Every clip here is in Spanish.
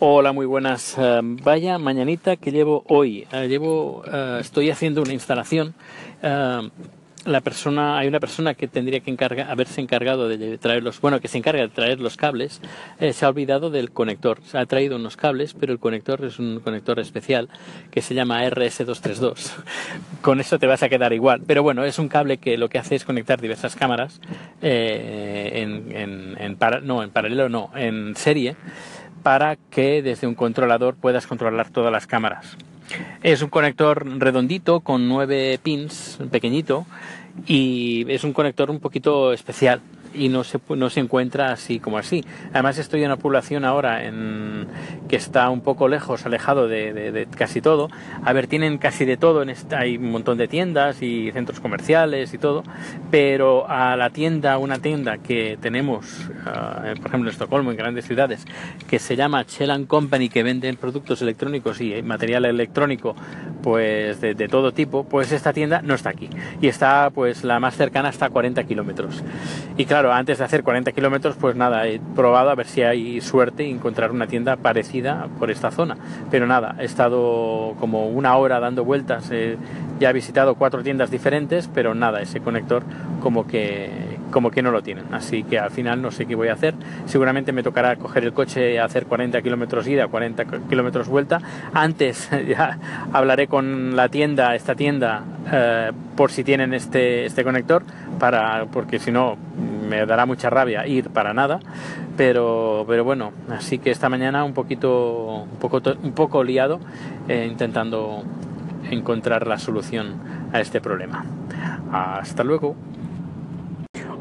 Hola, muy buenas. Eh, vaya mañanita que llevo hoy. Eh, llevo, eh, estoy haciendo una instalación. la persona, hay una persona que tendría que encargar, haberse encargado de traer los, bueno, que se encarga de traer los cables, se ha olvidado del conector. Se ha traído unos cables, pero el conector es un conector especial que se llama RS232. Con eso te vas a quedar igual. Pero bueno, es un cable que lo que hace es conectar diversas cámaras en, en, en no, en paralelo no, en serie para que desde un controlador puedas controlar todas las cámaras. Es un conector redondito con nueve pins, pequeñito, y es un conector un poquito especial y no se, no se encuentra así como así. Además estoy en una población ahora en, que está un poco lejos, alejado de, casi todo. A ver, tienen casi de todo, en esta, hay un montón de tiendas y centros comerciales y todo, pero a la tienda, una tienda que tenemos, ah, por ejemplo en Estocolmo, en grandes ciudades, que se llama Chelan Company, que venden productos electrónicos y material electrónico pues de, todo tipo, pues esta tienda no está aquí. Y está, pues la más cercana está a 40 kilómetros. Y claro, antes de hacer 40 kilómetros, pues nada, he probado a ver si hay suerte y encontrar una tienda parecida por esta zona. Pero nada, he estado como una hora dando vueltas, ya he visitado cuatro tiendas diferentes, pero nada, ese conector como que, como que no lo tienen. Así que al final no sé qué voy a hacer. Seguramente me tocará coger el coche y hacer 40 kilómetros ida, 40 kilómetros vuelta. Antes ya hablaré con la tienda, esta tienda, eh, por si tienen este, este conector, para, porque si no me dará mucha rabia ir para nada, pero, pero bueno, así que esta mañana un poquito, un poco, un poco liado eh, intentando encontrar la solución a este problema. Hasta luego.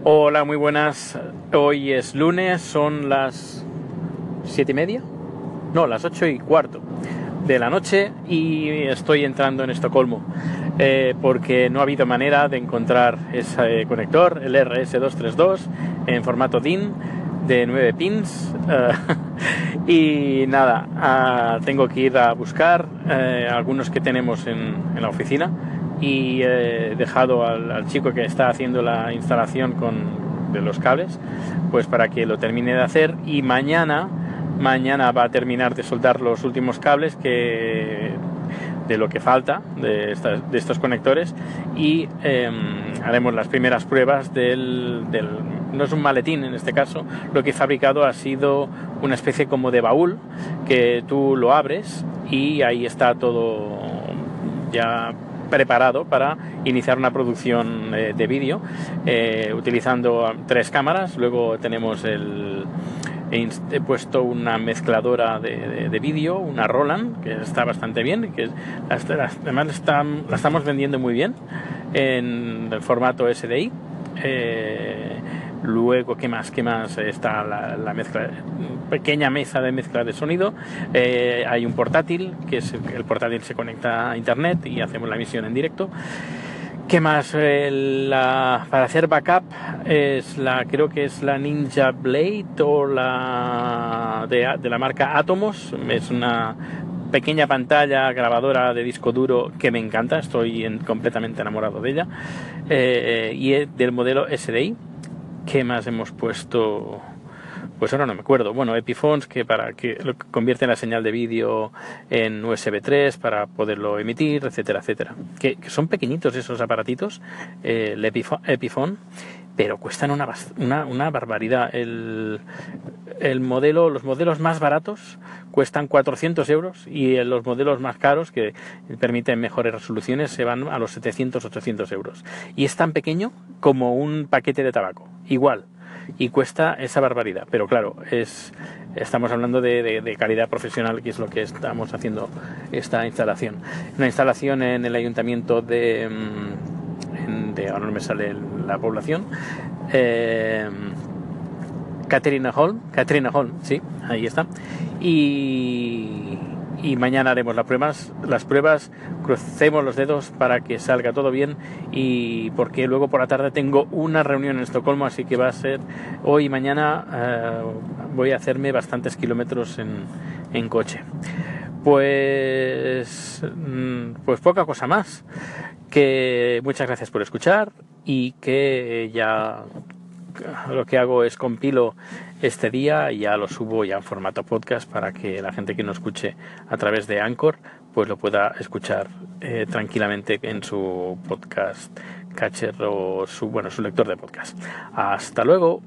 Hola, muy buenas. Hoy es lunes, son las siete y media, no, las ocho y cuarto de la noche y estoy entrando en Estocolmo. Eh, porque no ha habido manera de encontrar ese conector, el RS232, en formato DIN de 9 pins. Y nada, ah, tengo que ir a buscar eh, algunos que tenemos en, la oficina y he dejado al, chico que está haciendo la instalación con, de los cables, pues para que lo termine de hacer y mañana mañana va a terminar de soldar los últimos cables que de lo que falta de, estos conectores y em, haremos las primeras pruebas del, no es un maletín en este caso, lo que he fabricado ha sido una especie como de baúl que tú lo abres y ahí está todo ya preparado para iniciar una producción eh, de vídeo eh, utilizando tres cámaras, luego tenemos el he, puesto una mezcladora de, vídeo, una Roland, que está bastante bien, que además la estamos vendiendo muy bien en el formato SDI. Eh, luego, ¿qué más? ¿Qué más? Está la, mezcla, pequeña mesa de mezcla de sonido. Eh, hay un portátil, que es el portátil se conecta a internet y hacemos la emisión en directo. ¿Qué más? Eh, para hacer backup es la, creo que es la Ninja Blade o la de, la marca Atomos. Es una pequeña pantalla grabadora de disco duro que me encanta, estoy completamente enamorado de ella. Eh, y es del modelo SDI. ¿Qué más hemos puesto? pues ahora no me acuerdo. Bueno, Epiphones que para que convierten la señal de vídeo en USB 3 para poderlo emitir, etcétera, etcétera. Que, son pequeñitos esos aparatitos, eh, el Epiphone, pero cuestan una, una, barbaridad. El, el, modelo, los modelos más baratos cuestan 400 euros y los modelos más caros que permiten mejores resoluciones se van a los 700, 800 euros. Y es tan pequeño como un paquete de tabaco. Igual y cuesta esa barbaridad. Pero claro, es, estamos hablando de, calidad profesional, que es lo que estamos haciendo esta instalación. Una instalación en el ayuntamiento de, mm, de ahora no me sale la población, eh, Caterina Hall, Caterina Hall, sí, ahí está. Y, y mañana haremos las pruebas, las pruebas, crucemos los dedos para que salga todo bien y porque luego por la tarde tengo una reunión en Estocolmo, así que va a ser hoy y mañana eh, voy a hacerme bastantes kilómetros en, en coche. Pues, mm, pues poca cosa más. Que muchas gracias por escuchar y que ya lo que hago es compilo este día y ya lo subo ya en formato podcast para que la gente que no escuche a través de Anchor pues lo pueda escuchar eh, tranquilamente en su podcast catcher o su bueno su lector de podcast. Hasta luego